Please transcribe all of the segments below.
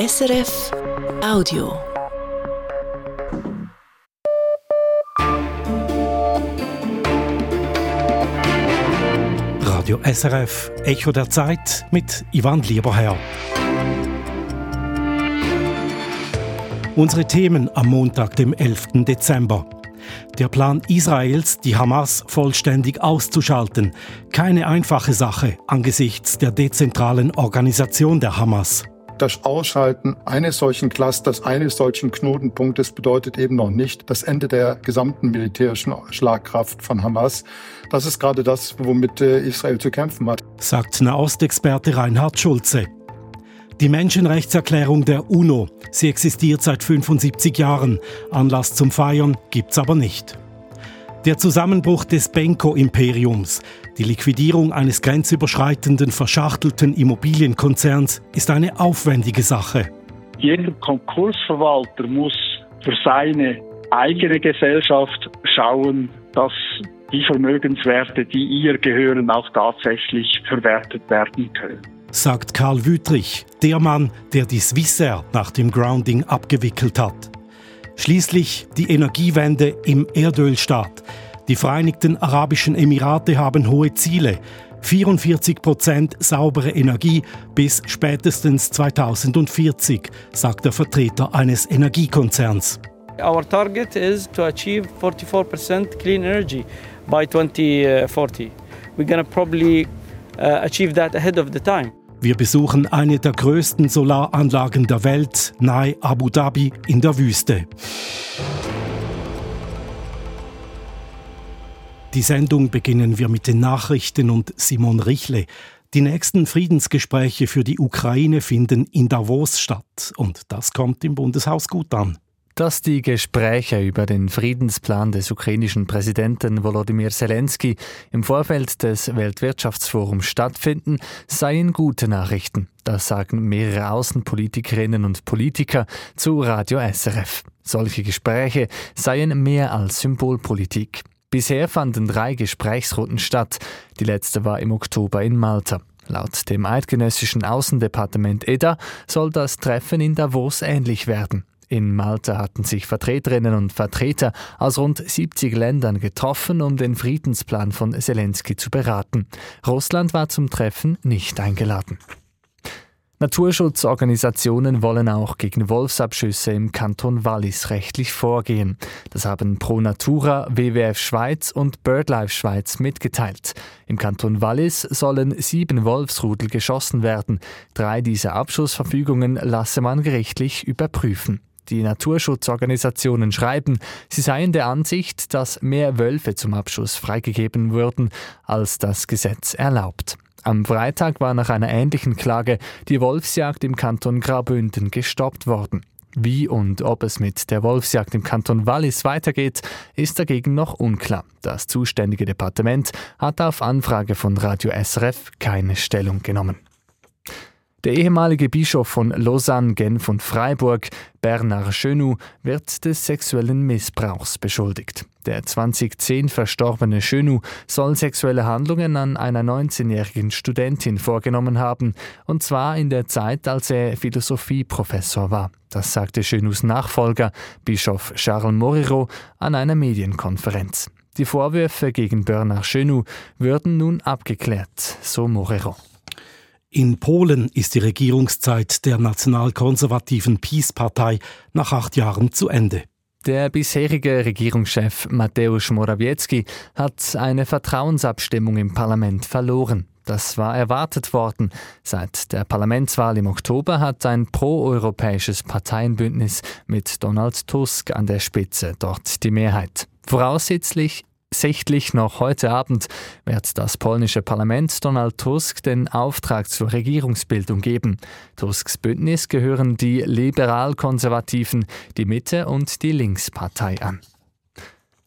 SRF Audio. Radio SRF Echo der Zeit mit Ivan Lieberherr. Unsere Themen am Montag, dem 11. Dezember. Der Plan Israels, die Hamas vollständig auszuschalten. Keine einfache Sache angesichts der dezentralen Organisation der Hamas. Das Ausschalten eines solchen Clusters, eines solchen Knotenpunktes bedeutet eben noch nicht das Ende der gesamten militärischen Schlagkraft von Hamas. Das ist gerade das, womit äh, Israel zu kämpfen hat. Sagt Nahostexperte Reinhard Schulze. Die Menschenrechtserklärung der UNO. Sie existiert seit 75 Jahren. Anlass zum Feiern gibt's aber nicht. Der Zusammenbruch des Benko-Imperiums, die Liquidierung eines grenzüberschreitenden, verschachtelten Immobilienkonzerns ist eine aufwendige Sache. Jeder Konkursverwalter muss für seine eigene Gesellschaft schauen, dass die Vermögenswerte, die ihr gehören, auch tatsächlich verwertet werden können. Sagt Karl Wüttrich, der Mann, der die Swissair nach dem Grounding abgewickelt hat. Schließlich die Energiewende im Erdölstaat. Die Vereinigten Arabischen Emirate haben hohe Ziele. 44 Prozent saubere Energie bis spätestens 2040, sagt der Vertreter eines Energiekonzerns. Our target is to achieve 44% clean energy by 2040. We're going to probably uh, achieve that ahead of the time. Wir besuchen eine der größten Solaranlagen der Welt nahe Abu Dhabi in der Wüste. Die Sendung beginnen wir mit den Nachrichten und Simon Richle. Die nächsten Friedensgespräche für die Ukraine finden in Davos statt und das kommt im Bundeshaus gut an. Dass die Gespräche über den Friedensplan des ukrainischen Präsidenten Volodymyr Zelensky im Vorfeld des Weltwirtschaftsforums stattfinden, seien gute Nachrichten. Das sagen mehrere Außenpolitikerinnen und Politiker zu Radio SRF. Solche Gespräche seien mehr als Symbolpolitik. Bisher fanden drei Gesprächsrunden statt. Die letzte war im Oktober in Malta. Laut dem eidgenössischen Außendepartement EDA soll das Treffen in Davos ähnlich werden. In Malta hatten sich Vertreterinnen und Vertreter aus rund 70 Ländern getroffen, um den Friedensplan von Zelensky zu beraten. Russland war zum Treffen nicht eingeladen. Naturschutzorganisationen wollen auch gegen Wolfsabschüsse im Kanton Wallis rechtlich vorgehen. Das haben Pro Natura, WWF Schweiz und BirdLife Schweiz mitgeteilt. Im Kanton Wallis sollen sieben Wolfsrudel geschossen werden. Drei dieser Abschussverfügungen lasse man gerichtlich überprüfen. Die Naturschutzorganisationen schreiben, sie seien der Ansicht, dass mehr Wölfe zum Abschuss freigegeben würden, als das Gesetz erlaubt. Am Freitag war nach einer ähnlichen Klage die Wolfsjagd im Kanton Graubünden gestoppt worden. Wie und ob es mit der Wolfsjagd im Kanton Wallis weitergeht, ist dagegen noch unklar. Das zuständige Departement hat auf Anfrage von Radio SRF keine Stellung genommen. Der ehemalige Bischof von Lausanne, Genf und Freiburg, Bernard Chenou, wird des sexuellen Missbrauchs beschuldigt. Der 2010 verstorbene Chenou soll sexuelle Handlungen an einer 19-jährigen Studentin vorgenommen haben, und zwar in der Zeit, als er Philosophieprofessor war. Das sagte Chenous Nachfolger, Bischof Charles Moreau, an einer Medienkonferenz. Die Vorwürfe gegen Bernard Chenou würden nun abgeklärt, so Moreau. In Polen ist die Regierungszeit der nationalkonservativen PiS-Partei nach acht Jahren zu Ende. Der bisherige Regierungschef Mateusz Morawiecki hat eine Vertrauensabstimmung im Parlament verloren. Das war erwartet worden. Seit der Parlamentswahl im Oktober hat ein proeuropäisches Parteienbündnis mit Donald Tusk an der Spitze dort die Mehrheit. Voraussichtlich Sichtlich noch heute Abend wird das polnische Parlament Donald Tusk den Auftrag zur Regierungsbildung geben. Tusks Bündnis gehören die Liberal-Konservativen, die Mitte und die Linkspartei an.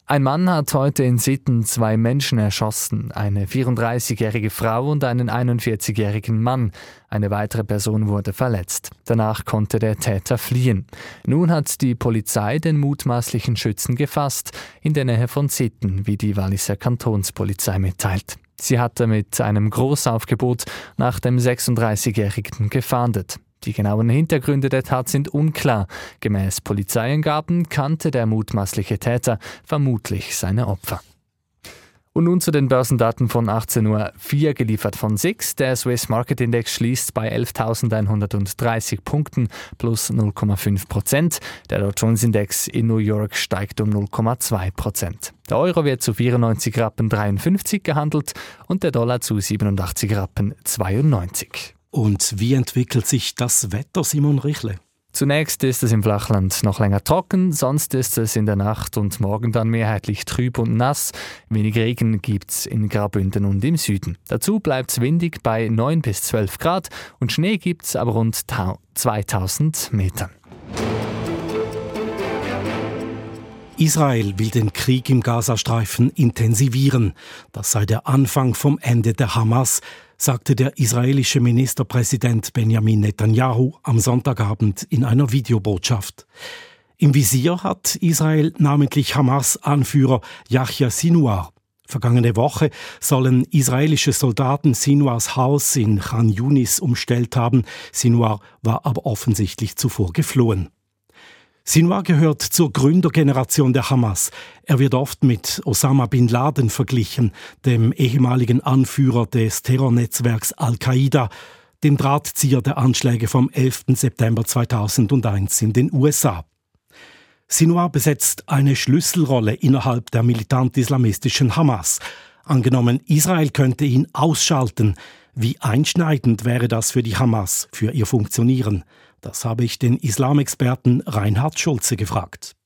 Ein Mann hat heute in Sitten zwei Menschen erschossen, eine 34-jährige Frau und einen 41-jährigen Mann. Eine weitere Person wurde verletzt. Danach konnte der Täter fliehen. Nun hat die Polizei den mutmaßlichen Schützen gefasst, in der Nähe von Sitten, wie die Walliser Kantonspolizei mitteilt. Sie hatte mit einem Großaufgebot nach dem 36-Jährigen gefahndet. Die genauen Hintergründe der Tat sind unklar. Gemäß Polizeiangaben kannte der mutmaßliche Täter vermutlich seine Opfer. Und nun zu den Börsendaten von 18.04 Uhr, geliefert von SIX. Der Swiss Market Index schließt bei 11.130 Punkten plus 0,5 Prozent. Der Dow Jones Index in New York steigt um 0,2 Prozent. Der Euro wird zu 94 Rappen 53 gehandelt und der Dollar zu 87 Rappen 92. Und wie entwickelt sich das Wetter, Simon Richle? Zunächst ist es im Flachland noch länger trocken, sonst ist es in der Nacht und morgen dann mehrheitlich trüb und nass. Wenig Regen gibt es in Graubünden und im Süden. Dazu bleibt es windig bei 9 bis 12 Grad und Schnee gibt es aber rund 2000 Metern. Israel will den Krieg im Gazastreifen intensivieren. Das sei der Anfang vom Ende der Hamas, sagte der israelische Ministerpräsident Benjamin Netanyahu am Sonntagabend in einer Videobotschaft. Im Visier hat Israel namentlich Hamas-Anführer Yahya Sinwar. Vergangene Woche sollen israelische Soldaten Sinwars Haus in Khan Yunis umstellt haben. Sinwar war aber offensichtlich zuvor geflohen. Sinwar gehört zur Gründergeneration der Hamas. Er wird oft mit Osama bin Laden verglichen, dem ehemaligen Anführer des Terrornetzwerks Al-Qaida, dem Drahtzieher der Anschläge vom 11. September 2001 in den USA. Sinwar besetzt eine Schlüsselrolle innerhalb der militant-islamistischen Hamas. Angenommen, Israel könnte ihn ausschalten. Wie einschneidend wäre das für die Hamas, für ihr Funktionieren? Das habe ich den Islamexperten Reinhard Schulze gefragt.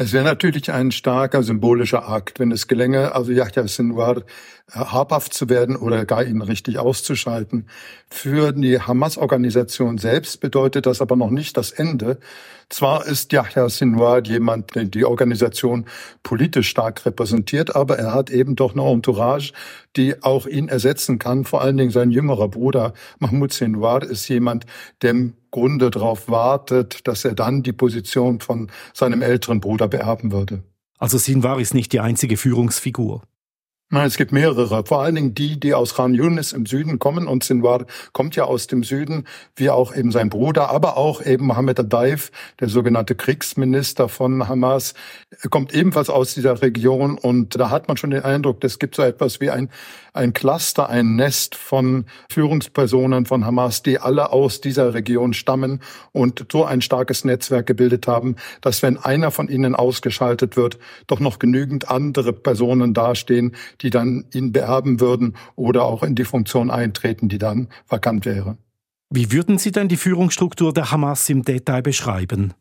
Es wäre natürlich ein starker symbolischer Akt, wenn es gelänge, also Yahya Sinwar habhaft zu werden oder gar ihn richtig auszuschalten. Für die Hamas-Organisation selbst bedeutet das aber noch nicht das Ende. Zwar ist Yahya Sinwar jemand, der die Organisation politisch stark repräsentiert, aber er hat eben doch eine Entourage, die auch ihn ersetzen kann. Vor allen Dingen sein jüngerer Bruder Mahmoud Sinwar ist jemand, der im Grunde darauf wartet, dass er dann die Position von seinem älteren Bruder beerben würde. Also Sinwar ist nicht die einzige Führungsfigur. Nein, es gibt mehrere. Vor allen Dingen die, die aus Khan Yunis im Süden kommen. Und Sinwar kommt ja aus dem Süden, wie auch eben sein Bruder, aber auch eben Mohammed Adaif, der sogenannte Kriegsminister von Hamas, kommt ebenfalls aus dieser Region. Und da hat man schon den Eindruck, es gibt so etwas wie ein, ein Cluster, ein Nest von Führungspersonen von Hamas, die alle aus dieser Region stammen und so ein starkes Netzwerk gebildet haben, dass wenn einer von ihnen ausgeschaltet wird, doch noch genügend andere Personen dastehen, die dann ihn beerben würden oder auch in die Funktion eintreten, die dann vakant wäre. Wie würden Sie denn die Führungsstruktur der Hamas im Detail beschreiben?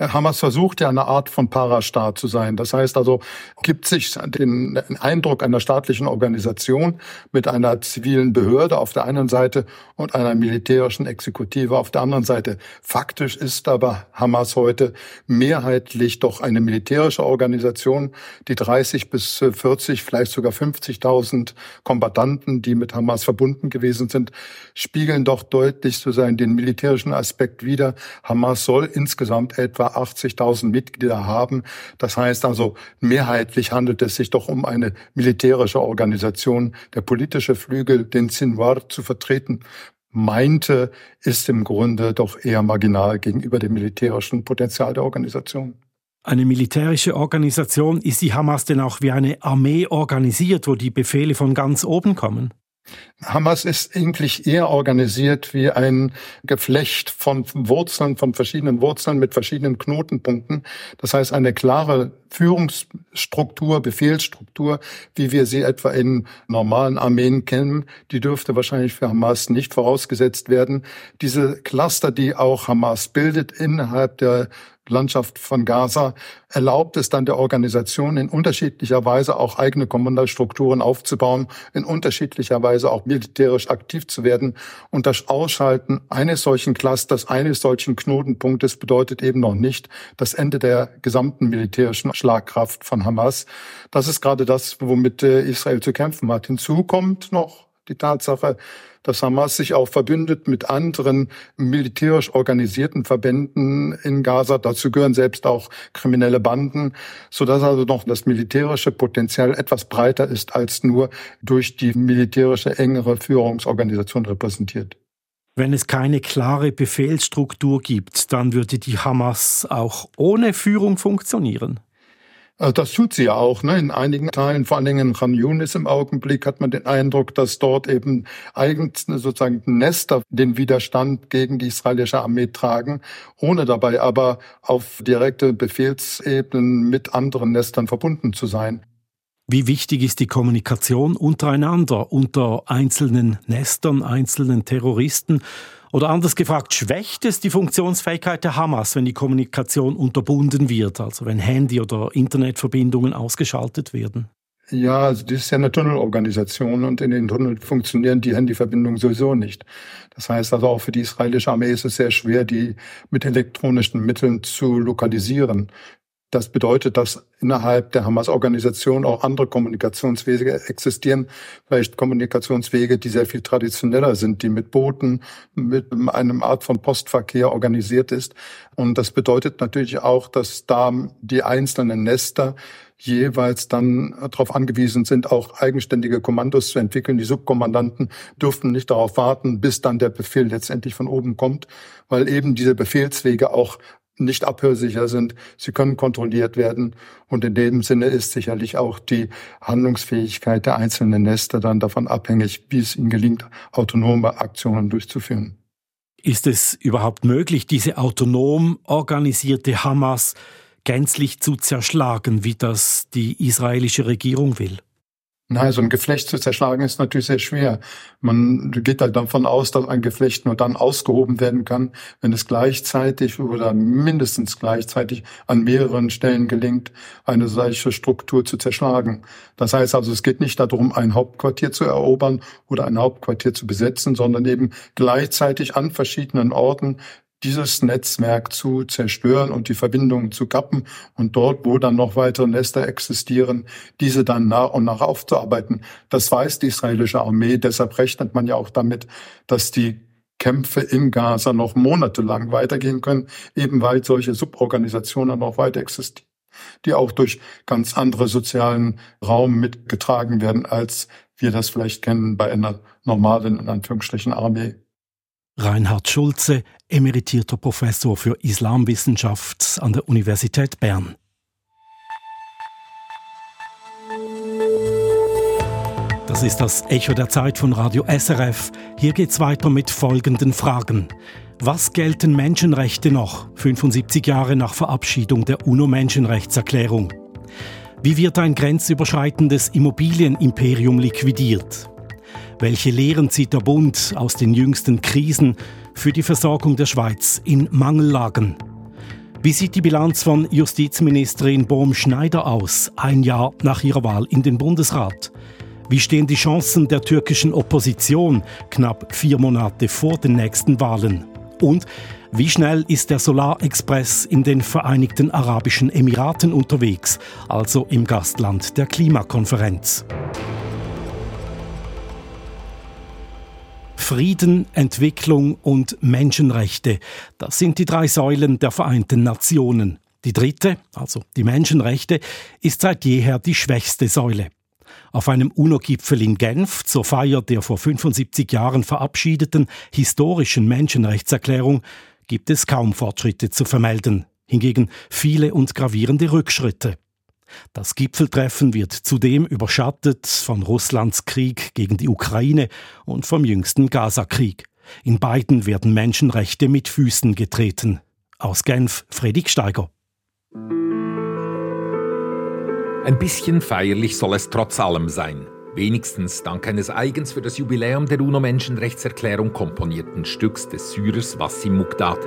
Hamas versucht ja eine Art von Parastaat zu sein. Das heißt also, gibt sich den Eindruck einer staatlichen Organisation mit einer zivilen Behörde auf der einen Seite und einer militärischen Exekutive auf der anderen Seite. Faktisch ist aber Hamas heute mehrheitlich doch eine militärische Organisation, die 30 bis 40, vielleicht sogar 50.000 Kombattanten, die mit Hamas verbunden gewesen sind, spiegeln doch deutlich zu sein den militärischen Aspekt wider. Hamas soll insgesamt etwa 80.000 Mitglieder haben. Das heißt also, mehrheitlich handelt es sich doch um eine militärische Organisation. Der politische Flügel, den Sinwar zu vertreten meinte, ist im Grunde doch eher marginal gegenüber dem militärischen Potenzial der Organisation. Eine militärische Organisation, ist die Hamas denn auch wie eine Armee organisiert, wo die Befehle von ganz oben kommen? Hamas ist eigentlich eher organisiert wie ein Geflecht von Wurzeln, von verschiedenen Wurzeln mit verschiedenen Knotenpunkten. Das heißt, eine klare Führungsstruktur, Befehlsstruktur, wie wir sie etwa in normalen Armeen kennen, die dürfte wahrscheinlich für Hamas nicht vorausgesetzt werden. Diese Cluster, die auch Hamas bildet innerhalb der Landschaft von Gaza erlaubt es dann der Organisation in unterschiedlicher Weise auch eigene Kommandostrukturen aufzubauen, in unterschiedlicher Weise auch militärisch aktiv zu werden. Und das Ausschalten eines solchen Clusters, eines solchen Knotenpunktes bedeutet eben noch nicht das Ende der gesamten militärischen Schlagkraft von Hamas. Das ist gerade das, womit äh, Israel zu kämpfen hat. Hinzu kommt noch die Tatsache, dass Hamas sich auch verbündet mit anderen militärisch organisierten Verbänden in Gaza. Dazu gehören selbst auch kriminelle Banden, sodass also noch das militärische Potenzial etwas breiter ist als nur durch die militärische engere Führungsorganisation repräsentiert. Wenn es keine klare Befehlsstruktur gibt, dann würde die Hamas auch ohne Führung funktionieren. Äh, das tut sie ja auch. Ne? In einigen Teilen, vor allen Dingen in Khan Yunis im Augenblick, hat man den Eindruck, dass dort eben eigens sozusagen Nester den Widerstand gegen die israelische Armee tragen, ohne dabei aber auf direkte Befehlsebenen mit anderen Nestern verbunden zu sein. Wie wichtig ist die Kommunikation untereinander, unter einzelnen Nestern, einzelnen Terroristen? Oder anders gefragt, schwächt es die Funktionsfähigkeit der Hamas, wenn die Kommunikation unterbunden wird, also wenn Handy- oder Internetverbindungen ausgeschaltet werden? Ja, also das ist ja eine Tunnelorganisation und in den Tunneln funktionieren die Handyverbindungen sowieso nicht. Das heißt also auch für die israelische Armee ist es sehr schwer, die mit elektronischen Mitteln zu lokalisieren. Das bedeutet, dass innerhalb der Hamas-Organisation auch andere Kommunikationswege existieren, vielleicht Kommunikationswege, die sehr viel traditioneller sind, die mit Booten, mit einem Art von Postverkehr organisiert ist. Und das bedeutet natürlich auch, dass da die einzelnen Nester jeweils dann darauf angewiesen sind, auch eigenständige Kommandos zu entwickeln. Die Subkommandanten dürften nicht darauf warten, bis dann der Befehl letztendlich von oben kommt, weil eben diese Befehlswege auch nicht abhörsicher sind. Sie können kontrolliert werden. Und in dem Sinne ist sicherlich auch die Handlungsfähigkeit der einzelnen Nester dann davon abhängig, wie es ihnen gelingt, autonome Aktionen durchzuführen. Ist es überhaupt möglich, diese autonom organisierte Hamas gänzlich zu zerschlagen, wie das die israelische Regierung will? Nein, so ein Geflecht zu zerschlagen ist natürlich sehr schwer. Man geht halt davon aus, dass ein Geflecht nur dann ausgehoben werden kann, wenn es gleichzeitig oder mindestens gleichzeitig an mehreren Stellen gelingt, eine solche Struktur zu zerschlagen. Das heißt also, es geht nicht darum, ein Hauptquartier zu erobern oder ein Hauptquartier zu besetzen, sondern eben gleichzeitig an verschiedenen Orten dieses Netzwerk zu zerstören und die Verbindungen zu kappen und dort, wo dann noch weitere Nester existieren, diese dann nach und nach aufzuarbeiten. Das weiß die israelische Armee. Deshalb rechnet man ja auch damit, dass die Kämpfe in Gaza noch monatelang weitergehen können, eben weil solche Suborganisationen noch weiter existieren, die auch durch ganz andere sozialen Raum mitgetragen werden, als wir das vielleicht kennen bei einer normalen, in Anführungsstrichen, Armee. Reinhard Schulze, emeritierter Professor für Islamwissenschaft an der Universität Bern. Das ist das Echo der Zeit von Radio SRF. Hier geht's weiter mit folgenden Fragen. Was gelten Menschenrechte noch, 75 Jahre nach Verabschiedung der UNO-Menschenrechtserklärung? Wie wird ein grenzüberschreitendes Immobilienimperium liquidiert? Welche Lehren zieht der Bund aus den jüngsten Krisen für die Versorgung der Schweiz in Mangellagen? Wie sieht die Bilanz von Justizministerin Bohm-Schneider aus, ein Jahr nach ihrer Wahl in den Bundesrat? Wie stehen die Chancen der türkischen Opposition knapp vier Monate vor den nächsten Wahlen? Und wie schnell ist der Solarexpress in den Vereinigten Arabischen Emiraten unterwegs, also im Gastland der Klimakonferenz? Frieden, Entwicklung und Menschenrechte. Das sind die drei Säulen der Vereinten Nationen. Die dritte, also die Menschenrechte, ist seit jeher die schwächste Säule. Auf einem UNO-Gipfel in Genf zur Feier der vor 75 Jahren verabschiedeten historischen Menschenrechtserklärung gibt es kaum Fortschritte zu vermelden, hingegen viele und gravierende Rückschritte. Das Gipfeltreffen wird zudem überschattet von Russlands Krieg gegen die Ukraine und vom jüngsten Gaza-Krieg. In beiden werden Menschenrechte mit Füßen getreten. Aus Genf, Fredrik Steiger. Ein bisschen feierlich soll es trotz allem sein. Wenigstens dank eines eigens für das Jubiläum der UNO-Menschenrechtserklärung komponierten Stücks des Syrers Wassim Mukdad.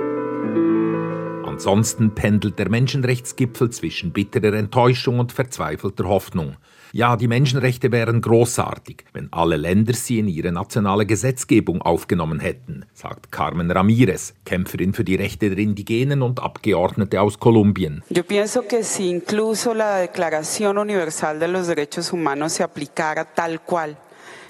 Ansonsten pendelt der Menschenrechtsgipfel zwischen bitterer Enttäuschung und verzweifelter Hoffnung. Ja, die Menschenrechte wären großartig, wenn alle Länder sie in ihre nationale Gesetzgebung aufgenommen hätten, sagt Carmen Ramirez, Kämpferin für die Rechte der Indigenen und Abgeordnete aus Kolumbien. Yo pienso que si incluso la Declaración de los Derechos Humanos se aplicara tal cual,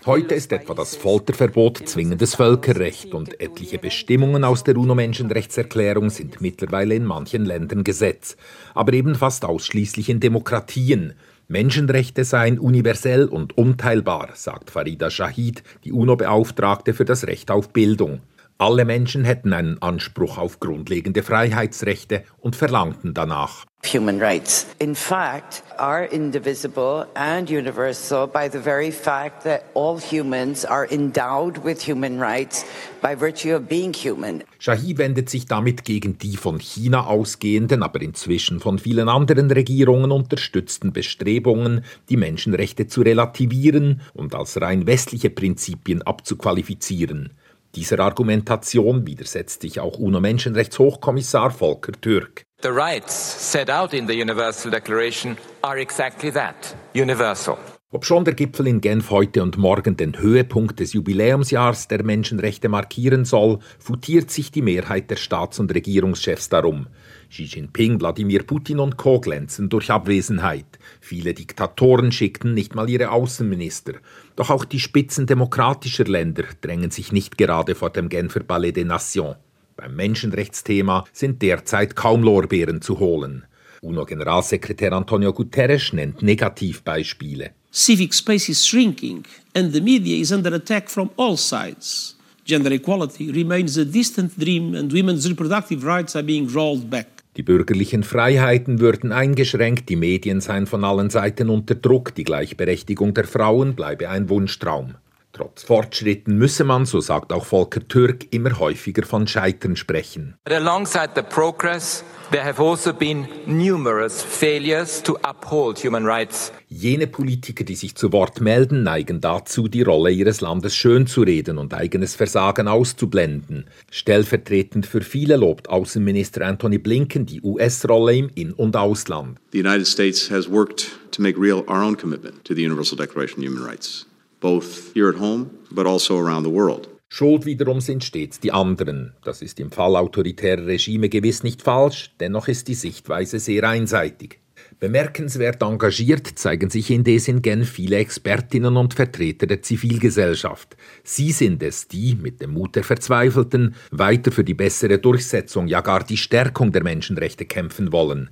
Heute ist etwa das Folterverbot zwingendes Völkerrecht und etliche Bestimmungen aus der UNO-Menschenrechtserklärung sind mittlerweile in manchen Ländern Gesetz, aber eben fast ausschließlich in Demokratien. Menschenrechte seien universell und unteilbar, sagt Farida Shahid, die UNO-Beauftragte für das Recht auf Bildung. Alle Menschen hätten einen Anspruch auf grundlegende Freiheitsrechte und verlangten danach. Human rights, in fact, are indivisible and universal by the very fact that all humans are endowed with human rights by virtue of being human. Shahi wendet sich damit gegen die von China ausgehenden, aber inzwischen von vielen anderen Regierungen unterstützten Bestrebungen, die Menschenrechte zu relativieren und als rein westliche Prinzipien abzuqualifizieren. Dieser Argumentation widersetzt sich auch UNO-Menschenrechtshochkommissar Volker Türk. The rights set out in the Universal Declaration are exactly that, universal. Obschon der Gipfel in Genf heute und morgen den Höhepunkt des Jubiläumsjahrs der Menschenrechte markieren soll, futiert sich die Mehrheit der Staats- und Regierungschefs darum. Xi Jinping, Wladimir Putin und Co. glänzen durch Abwesenheit. Viele Diktatoren schickten nicht mal ihre Außenminister. Doch auch die Spitzen demokratischer Länder drängen sich nicht gerade vor dem Genfer Palais des Nations. Beim Menschenrechtsthema sind derzeit kaum Lorbeeren zu holen. UNO-Generalsekretär Antonio Guterres nennt Negativbeispiele. civic space is shrinking and the media is under attack from all sides. Gender equality remains a distant dream and women's reproductive rights are being rolled back. Die bürgerlichen Freiheiten würden eingeschränkt, die Medien seien von allen Seiten unter Druck, die Gleichberechtigung der Frauen bleibe ein Wunschtraum. Trotz Fortschritten müsse man, so sagt auch Volker Türk, immer häufiger von Scheitern sprechen. But alongside the progress, there have also been numerous failures to uphold human rights. Jene Politiker, die sich zu Wort melden, neigen dazu, die Rolle ihres Landes schönzureden und eigenes Versagen auszublenden. Stellvertretend für viele lobt Außenminister Anthony Blinken die US-Rolle im In- und Ausland. The United States has worked to make real our own commitment to the Universal Declaration of Human Rights. Both here at home, but also around the world. Schuld wiederum sind stets die anderen. Das ist im Fall autoritärer Regime gewiss nicht falsch, dennoch ist die Sichtweise sehr einseitig. Bemerkenswert engagiert zeigen sich indes in Genf viele Expertinnen und Vertreter der Zivilgesellschaft. Sie sind es, die, mit dem Mut der Verzweifelten, weiter für die bessere Durchsetzung, ja gar die Stärkung der Menschenrechte kämpfen wollen.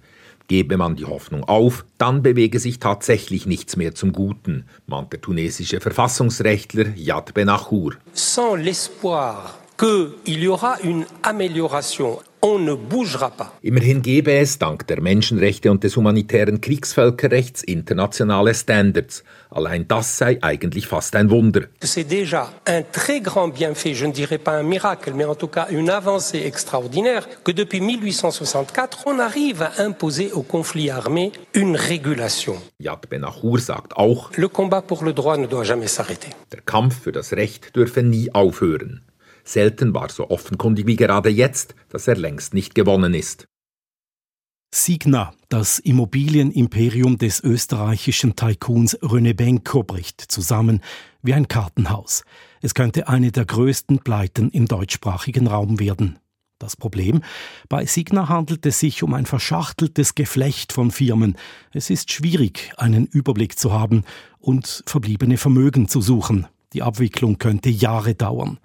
Gebe man die Hoffnung auf, dann bewege sich tatsächlich nichts mehr zum Guten, mahnt der tunesische Verfassungsrechtler Yad Benachour. Sans l'espoir qu'il y aura une amélioration Ne. Immerhin gebe es dank der Menschenrechte und des humanitären Kriegsvölkerrechts internationale Standards. Allein das sei eigentlich fast ein Wunder. C'est déjà un très grand bienfait, je ne dirais pas un miracle, mais en tout cas une avancée extraordinaire, que depuis 1864, on arrive à imposer au conflit armé une régulation. Yad Benachour sagt auch, Le combat pour le droit ne doit jamais s'arrêter. der Kampf für das Recht dürfe nie aufhören. Selten war so offenkundig wie gerade jetzt, dass er längst nicht gewonnen ist. Signa, das Immobilienimperium des österreichischen Tycoons René Benko, bricht zusammen wie ein Kartenhaus. Es könnte eine der größten Pleiten im deutschsprachigen Raum werden. Das Problem? Bei Signa handelt es sich um ein verschachteltes Geflecht von Firmen. Es ist schwierig, einen Überblick zu haben und verbliebene Vermögen zu suchen. Die Abwicklung könnte Jahre dauern.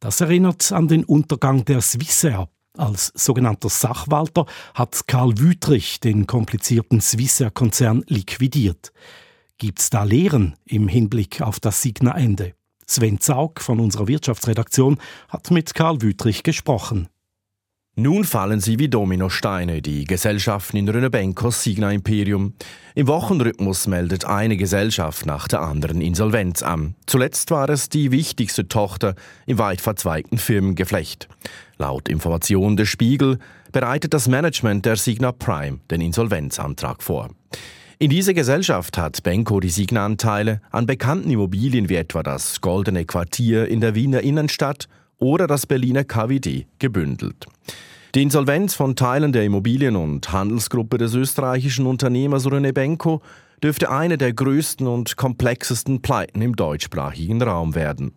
Das erinnert an den Untergang der Swissair. Als sogenannter Sachwalter hat Karl Wüthrich den komplizierten Swissair-Konzern liquidiert. Gibt's da Lehren im Hinblick auf das Signa-Ende? Sven Zaug von unserer Wirtschaftsredaktion hat mit Karl Wüthrich gesprochen. Nun fallen sie wie Dominosteine, die Gesellschaften in Rönebenkos Signa Imperium. Im Wochenrhythmus meldet eine Gesellschaft nach der anderen Insolvenz an. Zuletzt war es die wichtigste Tochter im weit verzweigten Firmengeflecht. Laut Informationen des Spiegel bereitet das Management der Signa Prime den Insolvenzantrag vor. In dieser Gesellschaft hat Benko die Signa-Anteile an bekannten Immobilien wie etwa das Goldene Quartier in der Wiener Innenstadt oder das Berliner KWD gebündelt. Die Insolvenz von Teilen der Immobilien- und Handelsgruppe des österreichischen Unternehmers René Benko dürfte eine der größten und komplexesten Pleiten im deutschsprachigen Raum werden.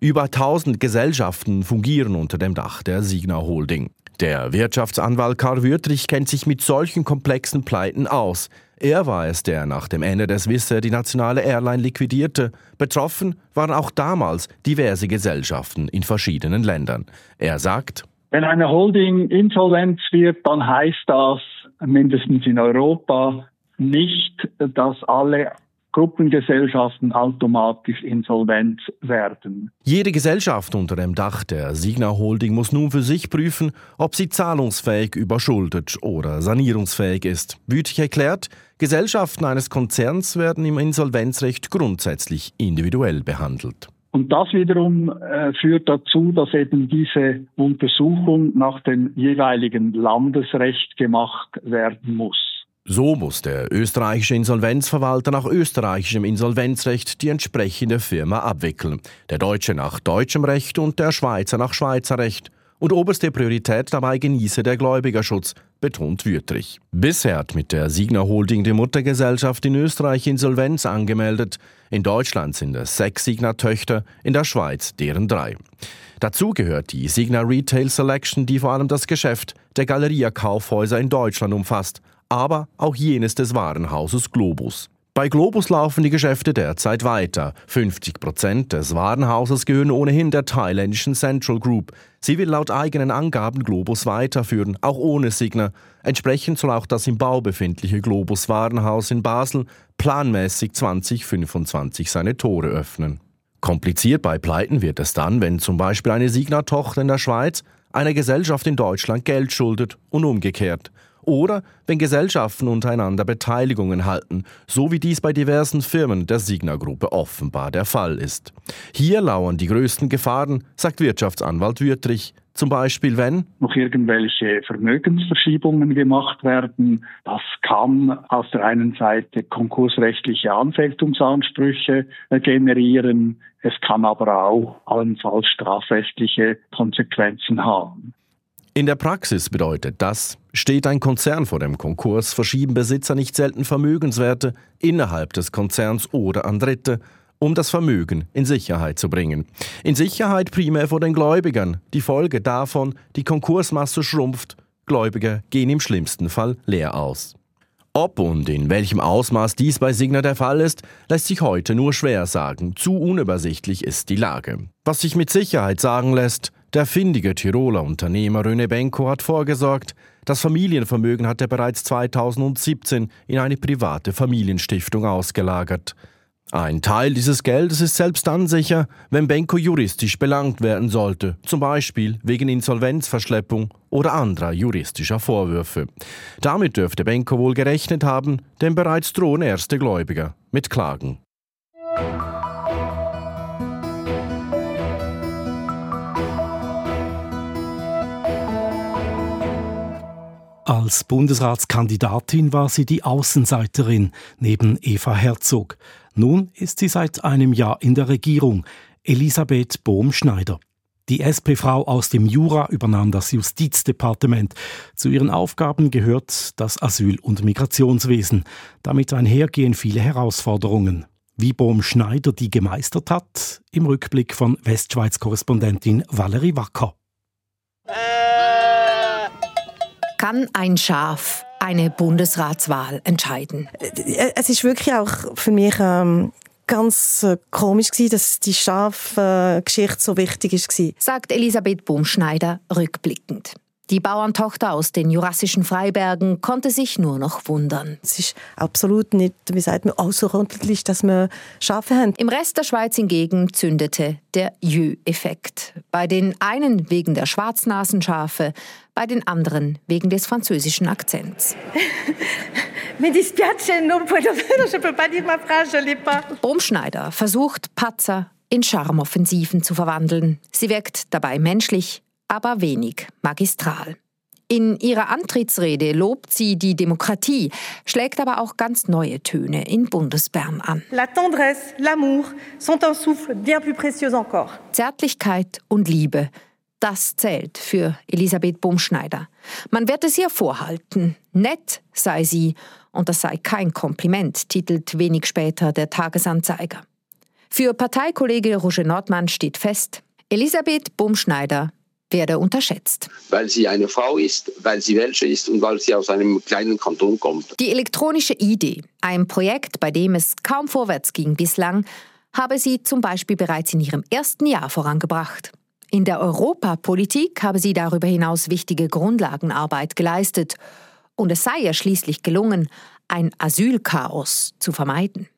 Über 1000 Gesellschaften fungieren unter dem Dach der Signa Holding. Der Wirtschaftsanwalt Karl Wüttrich kennt sich mit solchen komplexen Pleiten aus. Er war es, der nach dem Ende des Wisse die nationale Airline liquidierte. Betroffen waren auch damals diverse Gesellschaften in verschiedenen Ländern. Er sagt, Wenn eine Holding insolvenz wird, dann heißt das mindestens in Europa nicht, dass alle Gruppengesellschaften automatisch insolvent werden. Jede Gesellschaft unter dem Dach der Signa Holding muss nun für sich prüfen, ob sie zahlungsfähig, überschuldet oder sanierungsfähig ist. Wütig erklärt, Gesellschaften eines Konzerns werden im Insolvenzrecht grundsätzlich individuell behandelt. Und das wiederum äh, führt dazu, dass eben diese Untersuchung nach dem jeweiligen Landesrecht gemacht werden muss. So muss der österreichische Insolvenzverwalter nach österreichischem Insolvenzrecht die entsprechende Firma abwickeln, der Deutsche nach deutschem Recht und der Schweizer nach Schweizer Recht und oberste Priorität dabei genieße der Gläubigerschutz, betont Wüttrich. Bisher hat mit der Signa Holding die Muttergesellschaft in Österreich Insolvenz angemeldet. In Deutschland sind es sechs Signa-Töchter, in der Schweiz deren drei. Dazu gehört die Signa Retail Selection, die vor allem das Geschäft der Galeria-Kaufhäuser in Deutschland umfasst, aber auch jenes des Warenhauses Globus. Bei Globus laufen die Geschäfte derzeit weiter. 50 Prozent des Warenhauses gehören ohnehin der thailändischen Central Group. Sie will laut eigenen Angaben Globus weiterführen, auch ohne Signer. Entsprechend soll auch das im Bau befindliche Globus Warenhaus in Basel planmäßig 2025 seine Tore öffnen. Kompliziert bei Pleiten wird es dann, wenn zum Beispiel eine Signa-Tochter in der Schweiz einer Gesellschaft in Deutschland Geld schuldet und umgekehrt oder wenn Gesellschaften untereinander Beteiligungen halten, so wie dies bei diversen Firmen der Signa-Gruppe offenbar der Fall ist. Hier lauern die größten Gefahren, sagt Wirtschaftsanwalt Wüttrich, zum Beispiel, wenn noch irgendwelche Vermögensverschiebungen gemacht werden. Das kann auf der einen Seite konkursrechtliche Anfechtungsansprüche generieren. Es kann aber auch allenfalls strafrechtliche Konsequenzen haben. In der Praxis bedeutet das, steht ein Konzern vor dem Konkurs, verschieben Besitzer nicht selten Vermögenswerte innerhalb des Konzerns oder an Dritte, um das Vermögen in Sicherheit zu bringen. In Sicherheit primär vor den Gläubigern. Die Folge davon, die Konkursmasse schrumpft, Gläubiger gehen im schlimmsten Fall leer aus. Ob und in welchem Ausmaß dies bei Signa der Fall ist, lässt sich heute nur schwer sagen. Zu unübersichtlich ist die Lage. Was sich mit Sicherheit sagen lässt, der findige Tiroler Unternehmer René Benko hat vorgesorgt, das Familienvermögen hat er bereits 2017 in eine private Familienstiftung ausgelagert. Ein Teil dieses Geldes ist selbst dann sicher, wenn Benko juristisch belangt werden sollte, zum Beispiel wegen Insolvenzverschleppung oder anderer juristischer Vorwürfe. Damit dürfte Benko wohl gerechnet haben, denn bereits drohen erste Gläubiger mit Klagen. Als Bundesratskandidatin war sie die Außenseiterin neben Eva Herzog. Nun ist sie seit einem Jahr in der Regierung, Elisabeth Bohm-Schneider. Die SP-Frau aus dem Jura übernahm das Justizdepartement. Zu ihren Aufgaben gehört das Asyl- und Migrationswesen. Damit einhergehen viele Herausforderungen. Wie Bohm Schneider die gemeistert hat, im Rückblick von Westschweiz-Korrespondentin Valerie Wacker. Kann ein Schaf eine Bundesratswahl entscheiden? Es ist wirklich auch für mich ähm, ganz äh, komisch gewesen, dass die Schafgeschichte so wichtig ist sagt Elisabeth Bumschneider rückblickend. Die Bauerntochter aus den jurassischen Freibergen konnte sich nur noch wundern. Es ist absolut nicht, wie sagt man, außerordentlich, dass wir Schafe haben. Im Rest der Schweiz hingegen zündete der Jü-Effekt. Bei den einen wegen der Schwarznasenschafe, bei den anderen wegen des französischen Akzents. Umschneider versucht, Patzer in Charmoffensiven zu verwandeln. Sie wirkt dabei menschlich, aber wenig magistral. In ihrer Antrittsrede lobt sie die Demokratie, schlägt aber auch ganz neue Töne in Bundesbern an. La tendresse, l'amour sont un souffle bien plus précieux encore. Zärtlichkeit und Liebe, das zählt für Elisabeth Bumschneider. Man wird es ihr vorhalten. Nett sei sie und das sei kein Kompliment, titelt wenig später der Tagesanzeiger. Für Parteikollege Roger Nordmann steht fest, Elisabeth Bumschneider werde unterschätzt. Weil sie eine Frau ist, weil sie welche ist und weil sie aus einem kleinen Kanton kommt. Die elektronische Idee, ein Projekt, bei dem es kaum vorwärts ging bislang, habe sie zum Beispiel bereits in ihrem ersten Jahr vorangebracht. In der Europapolitik habe sie darüber hinaus wichtige Grundlagenarbeit geleistet und es sei ihr schließlich gelungen, ein Asylchaos zu vermeiden.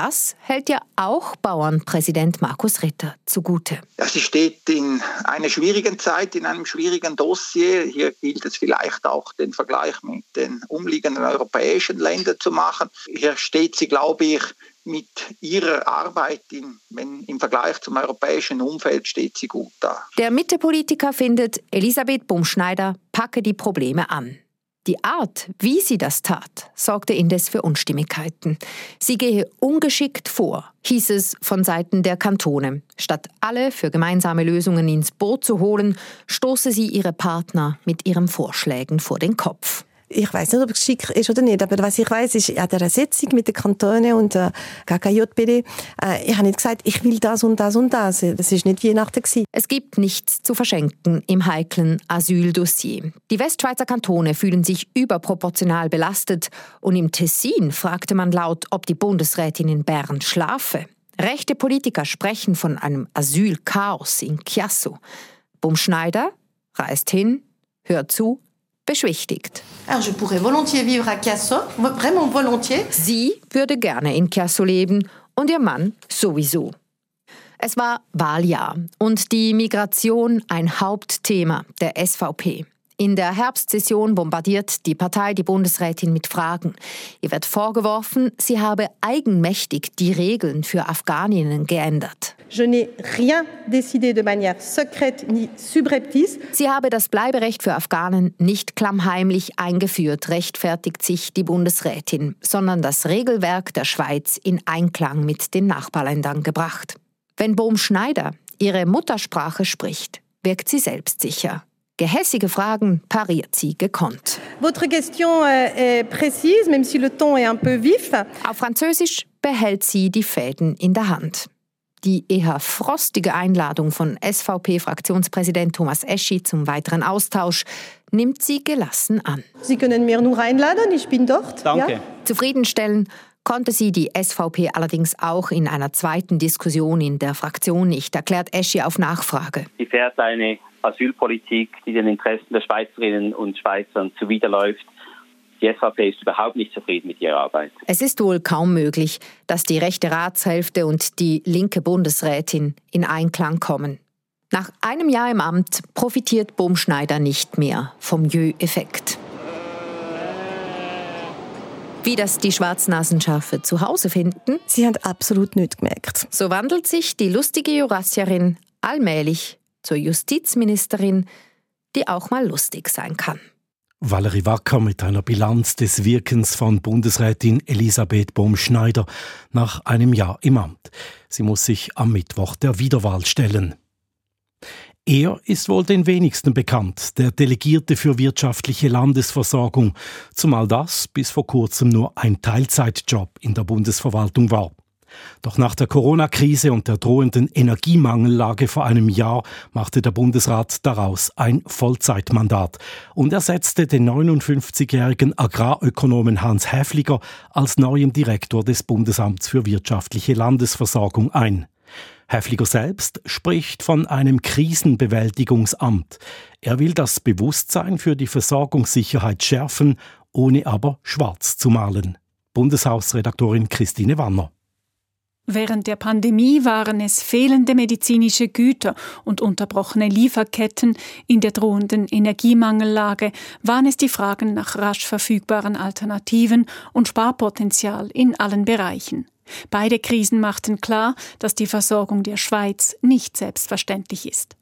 Das hält ja auch Bauernpräsident Markus Ritter zugute. Ja, sie steht in einer schwierigen Zeit, in einem schwierigen Dossier. Hier gilt es vielleicht auch, den Vergleich mit den umliegenden europäischen Ländern zu machen. Hier steht sie, glaube ich, mit ihrer Arbeit in, wenn, im Vergleich zum europäischen Umfeld steht sie gut da. Der Mittepolitiker findet, Elisabeth Bumschneider packe die Probleme an. Die Art, wie sie das tat, sorgte indes für Unstimmigkeiten. Sie gehe ungeschickt vor, hieß es von Seiten der Kantone. Statt alle für gemeinsame Lösungen ins Boot zu holen, stoße sie ihre Partner mit ihren Vorschlägen vor den Kopf ich weiß nicht, ob es schick ist oder nicht, aber was ich weiß, ist an der Sitzung mit den Kantonen und der KKJPD, äh, ich habe nicht gesagt, ich will das und das und das. Das ist nicht Weihnachten gewesen. Es gibt nichts zu verschenken im heiklen Asyldossier. Die Westschweizer Kantone fühlen sich überproportional belastet und im Tessin fragte man laut, ob die Bundesrätin in Bern schlafe. Rechte Politiker sprechen von einem Asylchaos in Chiasso. Bumschneider reist hin, hört zu beschwichtigt. Sie würde gerne in Chiasso leben und ihr Mann sowieso. Es war Wahljahr und die Migration ein Hauptthema der SVP. In der Herbstsession bombardiert die Partei die Bundesrätin mit Fragen. Ihr wird vorgeworfen, sie habe eigenmächtig die Regeln für Afghaninnen geändert. Sie habe das Bleiberecht für Afghanen nicht klammheimlich eingeführt, rechtfertigt sich die Bundesrätin, sondern das Regelwerk der Schweiz in Einklang mit den Nachbarländern gebracht. Wenn Bohm Schneider ihre Muttersprache spricht, wirkt sie selbstsicher. Gehässige Fragen pariert sie gekonnt. Votre question est précise, même si le ton est un peu vif. Auf Französisch behält sie die Fäden in der Hand. Die eher frostige Einladung von SVP-Fraktionspräsident Thomas Eschi zum weiteren Austausch nimmt sie gelassen an. Sie können mir nur einladen, ich bin dort. Danke. Ja? Zufriedenstellen konnte sie die SVP allerdings auch in einer zweiten Diskussion in der Fraktion nicht, erklärt Eschi auf Nachfrage. Sie fährt eine Asylpolitik, die den Interessen der Schweizerinnen und Schweizern zuwiderläuft. Die SVP ist überhaupt nicht zufrieden mit ihrer Arbeit. Es ist wohl kaum möglich, dass die rechte Ratshälfte und die linke Bundesrätin in Einklang kommen. Nach einem Jahr im Amt profitiert Bumschneider nicht mehr vom Jö-Effekt. Wie das die Schwarznasenschafe zu Hause finden? Sie haben absolut nichts gemerkt. So wandelt sich die lustige Jurassierin allmählich zur Justizministerin, die auch mal lustig sein kann. Valerie Wacker mit einer Bilanz des Wirkens von Bundesrätin Elisabeth Bohm-Schneider nach einem Jahr im Amt. Sie muss sich am Mittwoch der Wiederwahl stellen. Er ist wohl den wenigsten bekannt, der Delegierte für wirtschaftliche Landesversorgung, zumal das bis vor kurzem nur ein Teilzeitjob in der Bundesverwaltung war. Doch nach der Corona-Krise und der drohenden Energiemangellage vor einem Jahr machte der Bundesrat daraus ein Vollzeitmandat und ersetzte den 59-jährigen Agrarökonomen Hans Häfliger als neuen Direktor des Bundesamts für wirtschaftliche Landesversorgung ein. Häfliger selbst spricht von einem Krisenbewältigungsamt. Er will das Bewusstsein für die Versorgungssicherheit schärfen, ohne aber schwarz zu malen. Bundeshausredaktorin Christine Wanner. Während der Pandemie waren es fehlende medizinische Güter und unterbrochene Lieferketten in der drohenden Energiemangellage, waren es die Fragen nach rasch verfügbaren Alternativen und Sparpotenzial in allen Bereichen. Beide Krisen machten klar, dass die Versorgung der Schweiz nicht selbstverständlich ist.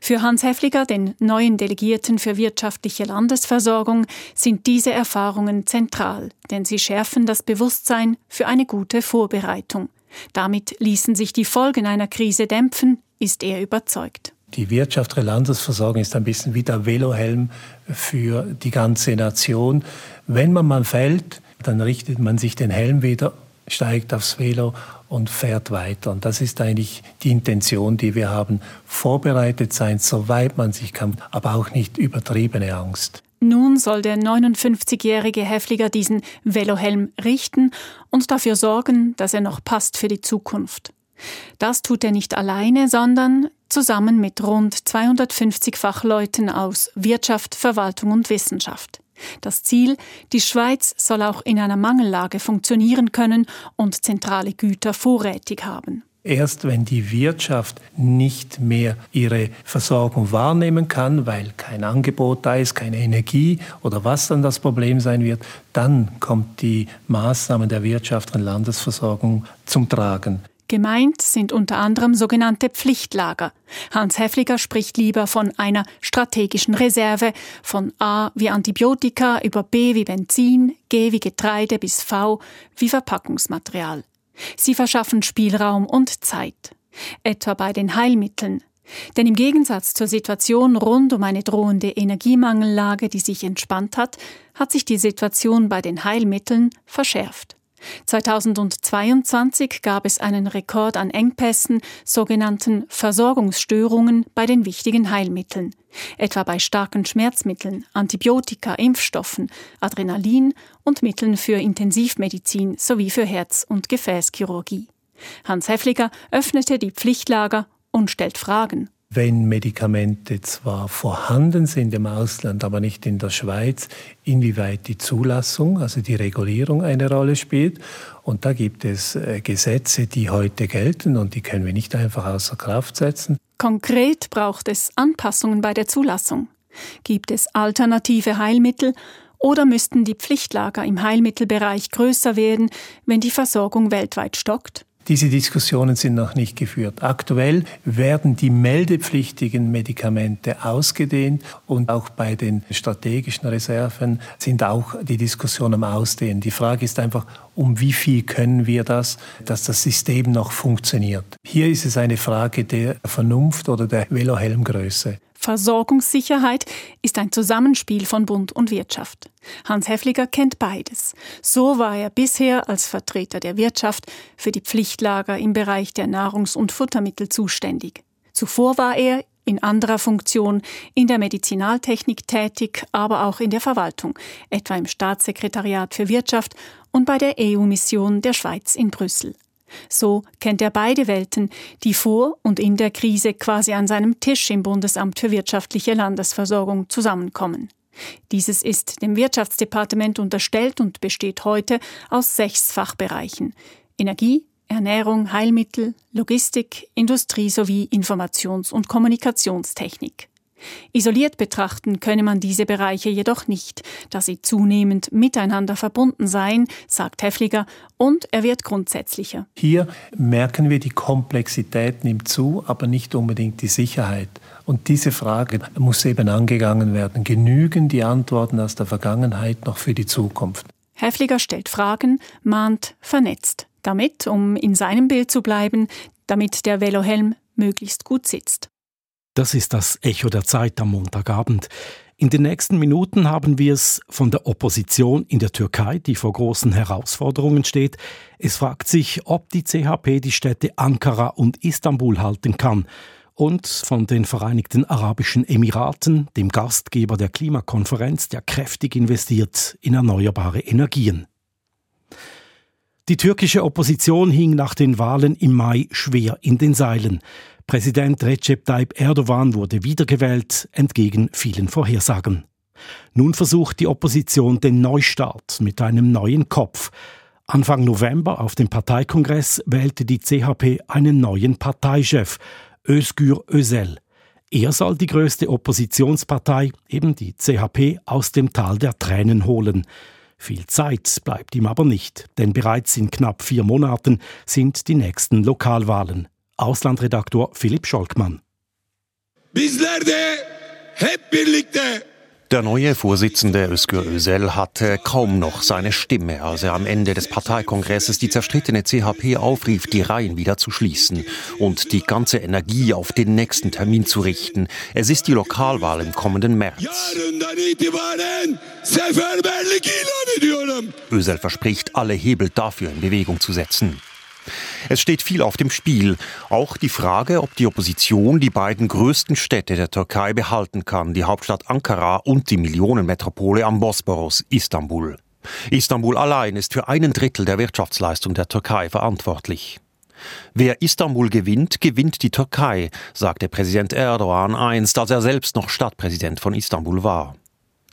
Für Hans Häfliger, den neuen Delegierten für wirtschaftliche Landesversorgung, sind diese Erfahrungen zentral, denn sie schärfen das Bewusstsein für eine gute Vorbereitung. Damit ließen sich die Folgen einer Krise dämpfen, ist er überzeugt. Die wirtschaftliche Landesversorgung ist ein bisschen wie der Velohelm für die ganze Nation. Wenn man mal fällt, dann richtet man sich den Helm wieder, steigt aufs Velo und fährt weiter. Und das ist eigentlich die Intention, die wir haben. Vorbereitet sein, soweit man sich kann, aber auch nicht übertriebene Angst. Nun soll der 59-jährige Häfliger diesen Velohelm richten und dafür sorgen, dass er noch passt für die Zukunft. Das tut er nicht alleine, sondern zusammen mit rund 250 Fachleuten aus Wirtschaft, Verwaltung und Wissenschaft. Das Ziel, die Schweiz soll auch in einer Mangellage funktionieren können und zentrale Güter vorrätig haben. Erst wenn die Wirtschaft nicht mehr ihre Versorgung wahrnehmen kann, weil kein Angebot da ist, keine Energie oder was dann das Problem sein wird, dann kommt die Maßnahmen der Wirtschaft und Landesversorgung zum Tragen. Gemeint sind unter anderem sogenannte Pflichtlager. Hans Häfliger spricht lieber von einer strategischen Reserve, von A wie Antibiotika über B wie Benzin, G wie Getreide bis V wie Verpackungsmaterial. Sie verschaffen Spielraum und Zeit. Etwa bei den Heilmitteln. Denn im Gegensatz zur Situation rund um eine drohende Energiemangellage, die sich entspannt hat, hat sich die Situation bei den Heilmitteln verschärft. 2022 gab es einen Rekord an Engpässen, sogenannten Versorgungsstörungen bei den wichtigen Heilmitteln, etwa bei starken Schmerzmitteln, Antibiotika, Impfstoffen, Adrenalin und Mitteln für Intensivmedizin sowie für Herz- und Gefäßchirurgie. Hans Heffliger öffnete die Pflichtlager und stellt Fragen wenn Medikamente zwar vorhanden sind im Ausland, aber nicht in der Schweiz, inwieweit die Zulassung, also die Regulierung eine Rolle spielt. Und da gibt es äh, Gesetze, die heute gelten und die können wir nicht einfach außer Kraft setzen. Konkret braucht es Anpassungen bei der Zulassung. Gibt es alternative Heilmittel oder müssten die Pflichtlager im Heilmittelbereich größer werden, wenn die Versorgung weltweit stockt? Diese Diskussionen sind noch nicht geführt. Aktuell werden die meldepflichtigen Medikamente ausgedehnt und auch bei den strategischen Reserven sind auch die Diskussionen am Ausdehnen. Die Frage ist einfach, um wie viel können wir das, dass das System noch funktioniert. Hier ist es eine Frage der Vernunft oder der Velohelmgröße. Versorgungssicherheit ist ein Zusammenspiel von Bund und Wirtschaft. Hans Heffliger kennt beides. So war er bisher als Vertreter der Wirtschaft für die Pflichtlager im Bereich der Nahrungs- und Futtermittel zuständig. Zuvor war er in anderer Funktion in der Medizinaltechnik tätig, aber auch in der Verwaltung, etwa im Staatssekretariat für Wirtschaft und bei der EU-Mission der Schweiz in Brüssel. So kennt er beide Welten, die vor und in der Krise quasi an seinem Tisch im Bundesamt für wirtschaftliche Landesversorgung zusammenkommen. Dieses ist dem Wirtschaftsdepartement unterstellt und besteht heute aus sechs Fachbereichen Energie, Ernährung, Heilmittel, Logistik, Industrie sowie Informations- und Kommunikationstechnik. Isoliert betrachten könne man diese Bereiche jedoch nicht, da sie zunehmend miteinander verbunden seien, sagt Heffliger, und er wird grundsätzlicher. Hier merken wir, die Komplexität nimmt zu, aber nicht unbedingt die Sicherheit. Und diese Frage muss eben angegangen werden. Genügen die Antworten aus der Vergangenheit noch für die Zukunft? Heffliger stellt Fragen, mahnt, vernetzt. Damit, um in seinem Bild zu bleiben, damit der Velohelm möglichst gut sitzt. Das ist das Echo der Zeit am Montagabend. In den nächsten Minuten haben wir es von der Opposition in der Türkei, die vor großen Herausforderungen steht. Es fragt sich, ob die CHP die Städte Ankara und Istanbul halten kann. Und von den Vereinigten Arabischen Emiraten, dem Gastgeber der Klimakonferenz, der kräftig investiert in erneuerbare Energien. Die türkische Opposition hing nach den Wahlen im Mai schwer in den Seilen. Präsident Recep Tayyip Erdogan wurde wiedergewählt, entgegen vielen Vorhersagen. Nun versucht die Opposition den Neustart mit einem neuen Kopf. Anfang November auf dem Parteikongress wählte die CHP einen neuen Parteichef, Özgür Özel. Er soll die größte Oppositionspartei, eben die CHP, aus dem Tal der Tränen holen. Viel Zeit bleibt ihm aber nicht, denn bereits in knapp vier Monaten sind die nächsten Lokalwahlen. Auslandredaktor Philipp Scholkmann. Bizler de hep birlikte der neue Vorsitzende Özgür Özel hatte kaum noch seine Stimme, als er am Ende des Parteikongresses die zerstrittene CHP aufrief, die Reihen wieder zu schließen und die ganze Energie auf den nächsten Termin zu richten. Es ist die Lokalwahl im kommenden März. Özel verspricht, alle Hebel dafür in Bewegung zu setzen. Es steht viel auf dem Spiel. Auch die Frage, ob die Opposition die beiden größten Städte der Türkei behalten kann, die Hauptstadt Ankara und die Millionenmetropole am Bosporus, Istanbul. Istanbul allein ist für einen Drittel der Wirtschaftsleistung der Türkei verantwortlich. Wer Istanbul gewinnt, gewinnt die Türkei, sagte Präsident Erdogan einst, als er selbst noch Stadtpräsident von Istanbul war.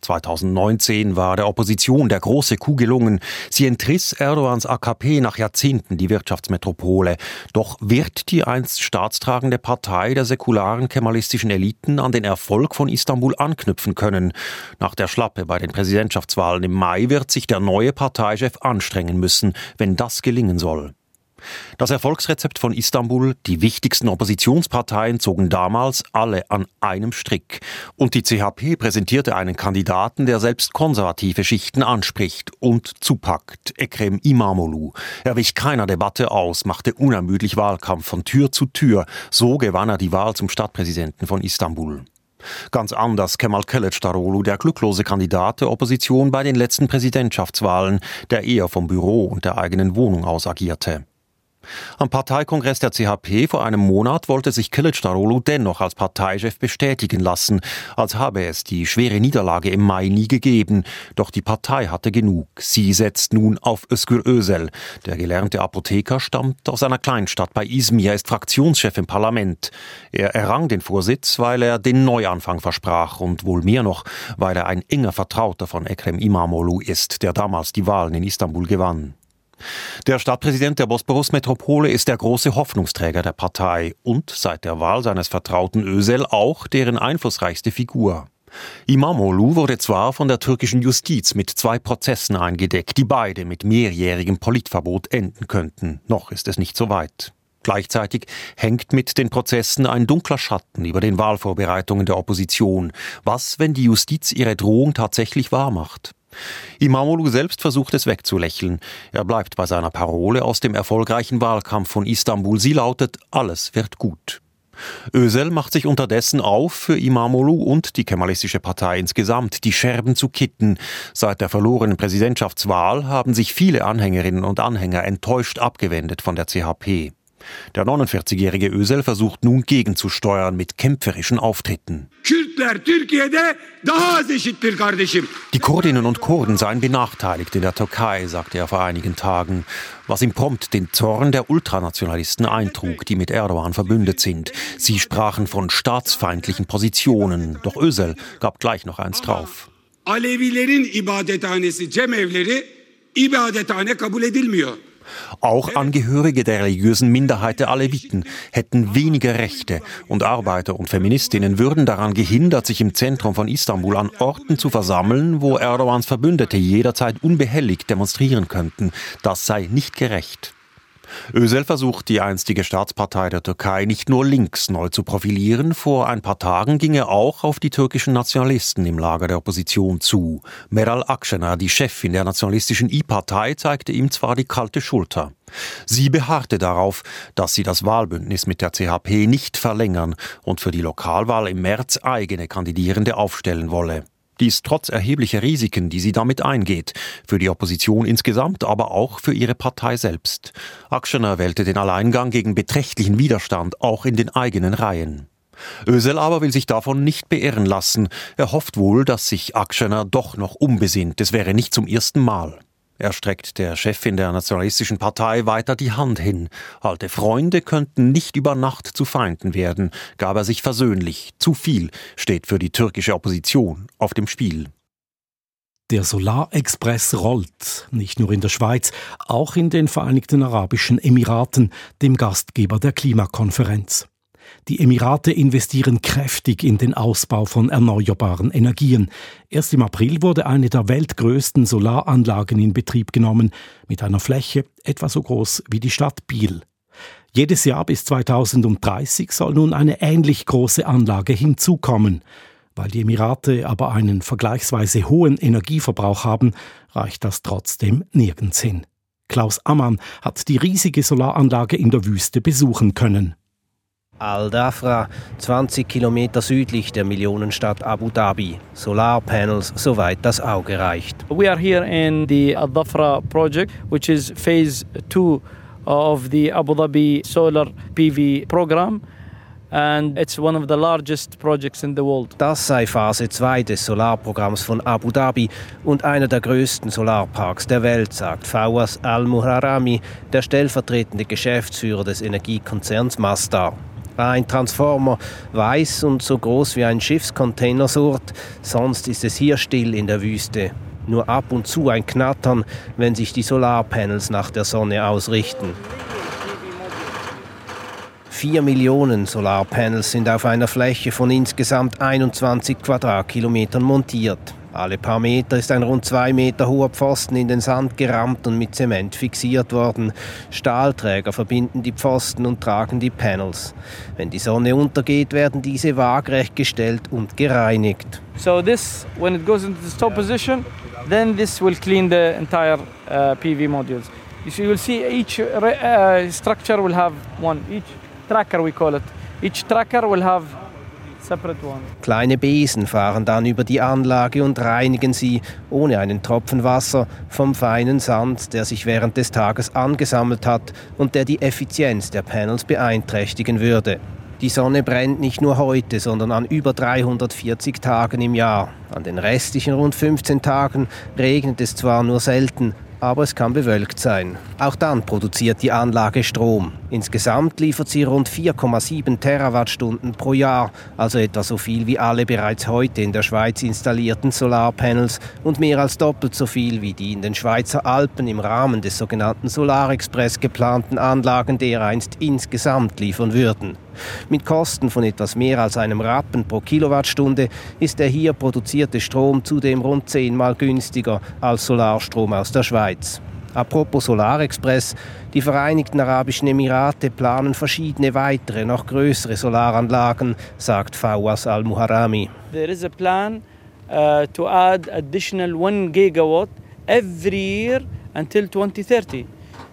2019 war der Opposition der große Coup gelungen. Sie entriss Erdogans AKP nach Jahrzehnten die Wirtschaftsmetropole. Doch wird die einst staatstragende Partei der säkularen kemalistischen Eliten an den Erfolg von Istanbul anknüpfen können? Nach der Schlappe bei den Präsidentschaftswahlen im Mai wird sich der neue Parteichef anstrengen müssen, wenn das gelingen soll. Das Erfolgsrezept von Istanbul, die wichtigsten Oppositionsparteien zogen damals alle an einem Strick. Und die CHP präsentierte einen Kandidaten, der selbst konservative Schichten anspricht und zupackt, Ekrem Imamoglu. Er wich keiner Debatte aus, machte unermüdlich Wahlkampf von Tür zu Tür. So gewann er die Wahl zum Stadtpräsidenten von Istanbul. Ganz anders Kemal Kılıçdaroğlu, der glücklose Kandidat der Opposition bei den letzten Präsidentschaftswahlen, der eher vom Büro und der eigenen Wohnung aus agierte. Am Parteikongress der CHP vor einem Monat wollte sich Kılıçdaroğlu dennoch als Parteichef bestätigen lassen, als habe es die schwere Niederlage im Mai nie gegeben. Doch die Partei hatte genug. Sie setzt nun auf Özgür Özel. Der gelernte Apotheker stammt aus einer Kleinstadt bei Izmir, ist Fraktionschef im Parlament. Er errang den Vorsitz, weil er den Neuanfang versprach und wohl mehr noch, weil er ein enger Vertrauter von Ekrem Imamoglu ist, der damals die Wahlen in Istanbul gewann. Der Stadtpräsident der Bosporus-Metropole ist der große Hoffnungsträger der Partei und seit der Wahl seines Vertrauten Ösel auch deren einflussreichste Figur. Imamoglu wurde zwar von der türkischen Justiz mit zwei Prozessen eingedeckt, die beide mit mehrjährigem Politverbot enden könnten. Noch ist es nicht so weit. Gleichzeitig hängt mit den Prozessen ein dunkler Schatten über den Wahlvorbereitungen der Opposition. Was, wenn die Justiz ihre Drohung tatsächlich wahrmacht? Imamoglu selbst versucht es wegzulächeln. Er bleibt bei seiner Parole aus dem erfolgreichen Wahlkampf von Istanbul. Sie lautet, alles wird gut. Ösel macht sich unterdessen auf, für Imamoglu und die Kemalistische Partei insgesamt die Scherben zu kitten. Seit der verlorenen Präsidentschaftswahl haben sich viele Anhängerinnen und Anhänger enttäuscht abgewendet von der CHP. Der 49-jährige Ösel versucht nun gegenzusteuern mit kämpferischen Auftritten. Die Kurdinnen und Kurden seien benachteiligt in der Türkei, sagte er vor einigen Tagen, was ihm prompt den Zorn der Ultranationalisten eintrug, die mit Erdogan verbündet sind. Sie sprachen von staatsfeindlichen Positionen, doch Ösel gab gleich noch eins drauf. Alevilerin ibadethanesi cemevleri ibadethane kabul edilmiyor. Auch Angehörige der religiösen Minderheit der Aleviten hätten weniger Rechte und Arbeiter und Feministinnen würden daran gehindert, sich im Zentrum von Istanbul an Orten zu versammeln, wo Erdogans Verbündete jederzeit unbehelligt demonstrieren könnten. Das sei nicht gerecht. Ösel versucht die einstige Staatspartei der Türkei nicht nur links neu zu profilieren, vor ein paar Tagen ging er auch auf die türkischen Nationalisten im Lager der Opposition zu. Meral Akşener, die Chefin der nationalistischen I-Partei, zeigte ihm zwar die kalte Schulter. Sie beharrte darauf, dass sie das Wahlbündnis mit der CHP nicht verlängern und für die Lokalwahl im März eigene Kandidierende aufstellen wolle. Dies trotz erheblicher Risiken, die sie damit eingeht, für die Opposition insgesamt, aber auch für ihre Partei selbst. Akşener wählte den Alleingang gegen beträchtlichen Widerstand auch in den eigenen Reihen. Ösel aber will sich davon nicht beirren lassen. Er hofft wohl, dass sich Akşener doch noch umbesinnt. Es wäre nicht zum ersten Mal. Er streckt der Chefin der Nationalistischen Partei weiter die Hand hin. Alte Freunde könnten nicht über Nacht zu Feinden werden, gab er sich versöhnlich. Zu viel steht für die türkische Opposition auf dem Spiel. Der Solarexpress rollt, nicht nur in der Schweiz, auch in den Vereinigten Arabischen Emiraten, dem Gastgeber der Klimakonferenz. Die Emirate investieren kräftig in den Ausbau von erneuerbaren Energien. Erst im April wurde eine der weltgrößten Solaranlagen in Betrieb genommen, mit einer Fläche etwa so groß wie die Stadt Biel. Jedes Jahr bis 2030 soll nun eine ähnlich große Anlage hinzukommen. Weil die Emirate aber einen vergleichsweise hohen Energieverbrauch haben, reicht das trotzdem nirgends hin. Klaus Ammann hat die riesige Solaranlage in der Wüste besuchen können. Al-Dafra, 20 Kilometer südlich der Millionenstadt Abu Dhabi. Solarpanels, soweit das Auge reicht. We are here in the Al-Dafra project, which is phase 2 of the Abu Dhabi solar PV program. And it's one of the largest projects in the world. Das sei Phase 2 des Solarprogramms von Abu Dhabi und einer der größten Solarparks der Welt, sagt Fawaz Al-Muharami, der stellvertretende Geschäftsführer des Energiekonzerns Masdar. Ein Transformer, weiß und so groß wie ein Schiffscontainer surrt, sonst ist es hier still in der Wüste. Nur ab und zu ein Knattern, wenn sich die Solarpanels nach der Sonne ausrichten. Vier Millionen Solarpanels sind auf einer Fläche von insgesamt 21 Quadratkilometern montiert. Alle paar Meter ist ein rund zwei Meter hoher Pfosten in den Sand gerammt und mit Zement fixiert worden. Stahlträger verbinden die Pfosten und tragen die Panels. Wenn die Sonne untergeht, werden diese waagerecht gestellt und gereinigt. So this, when it goes into the stop position, then this will clean the entire uh, PV modules. You will see each uh, structure will have one, each tracker we call it. Each tracker will have Kleine Besen fahren dann über die Anlage und reinigen sie, ohne einen Tropfen Wasser, vom feinen Sand, der sich während des Tages angesammelt hat und der die Effizienz der Panels beeinträchtigen würde. Die Sonne brennt nicht nur heute, sondern an über 340 Tagen im Jahr. An den restlichen rund 15 Tagen regnet es zwar nur selten, aber es kann bewölkt sein. Auch dann produziert die Anlage Strom. Insgesamt liefert sie rund 4,7 Terawattstunden pro Jahr, also etwa so viel wie alle bereits heute in der Schweiz installierten Solarpanels und mehr als doppelt so viel wie die in den Schweizer Alpen im Rahmen des sogenannten Solarexpress geplanten Anlagen dereinst insgesamt liefern würden. Mit Kosten von etwas mehr als einem Rappen pro Kilowattstunde ist der hier produzierte Strom zudem rund zehnmal günstiger als Solarstrom aus der Schweiz. Apropos Solarexpress, die Vereinigten Arabischen Emirate planen verschiedene weitere, noch größere Solaranlagen, sagt Fawaz Al-Muharami. There is a plan uh, to add additional 1 gigawatt every year until 2030.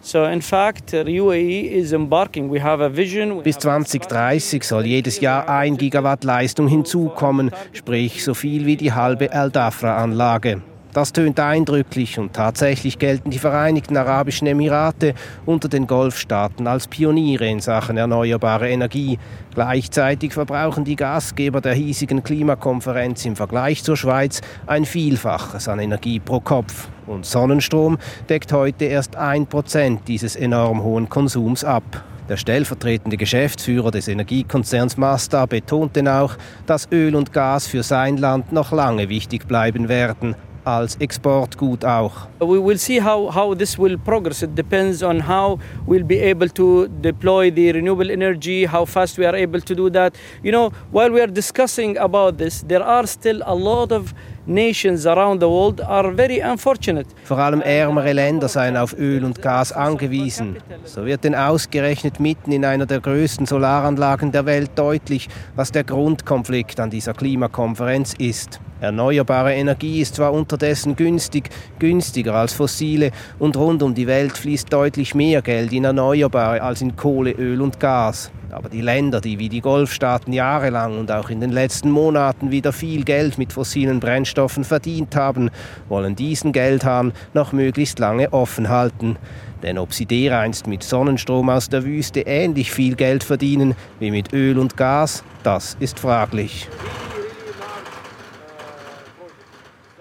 So in fact, UAE is embarking. We have a vision. Bis 2030 soll jedes Jahr ein Gigawatt Leistung hinzukommen, sprich so viel wie die halbe Al-Dafra-Anlage. Das tönt eindrücklich und tatsächlich gelten die Vereinigten Arabischen Emirate unter den Golfstaaten als Pioniere in Sachen erneuerbare Energie. Gleichzeitig verbrauchen die Gastgeber der hiesigen Klimakonferenz im Vergleich zur Schweiz ein Vielfaches an Energie pro Kopf. Und Sonnenstrom deckt heute erst ein Prozent dieses enorm hohen Konsums ab. Der stellvertretende Geschäftsführer des Energiekonzerns Mazda betonte auch, dass Öl und Gas für sein Land noch lange wichtig bleiben werden als Exportgut auch. We will see how, how this will progress. It depends on how we'll be able to deploy the renewable energy, how fast we are able to do that. You know, while we are discussing about this, there are still a lot of nations around the world are very unfortunate. Vor allem ärmere Länder seien auf Öl und Gas angewiesen. So wird denn ausgerechnet mitten in einer der größten Solaranlagen der Welt deutlich, was der Grundkonflikt an dieser Klimakonferenz ist. Erneuerbare Energie ist zwar unterdessen günstig, günstiger als fossile und rund um die Welt fließt deutlich mehr Geld in Erneuerbare als in Kohle, Öl und Gas. Aber die Länder, die wie die Golfstaaten jahrelang und auch in den letzten Monaten wieder viel Geld mit fossilen Brennstoffen verdient haben, wollen diesen Geldhahn noch möglichst lange offen halten. Denn ob sie dereinst mit Sonnenstrom aus der Wüste ähnlich viel Geld verdienen wie mit Öl und Gas, das ist fraglich.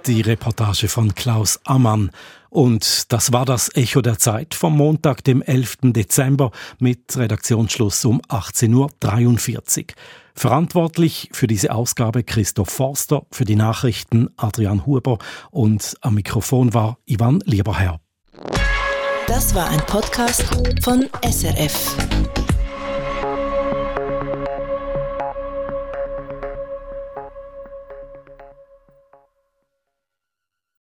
Die Reportage von Klaus Ammann. Und das war das Echo der Zeit vom Montag, dem 11. Dezember mit Redaktionsschluss um 18.43 Uhr. Verantwortlich für diese Ausgabe Christoph Forster, für die Nachrichten Adrian Huber und am Mikrofon war Ivan Lieberherr. Das war ein Podcast von SRF.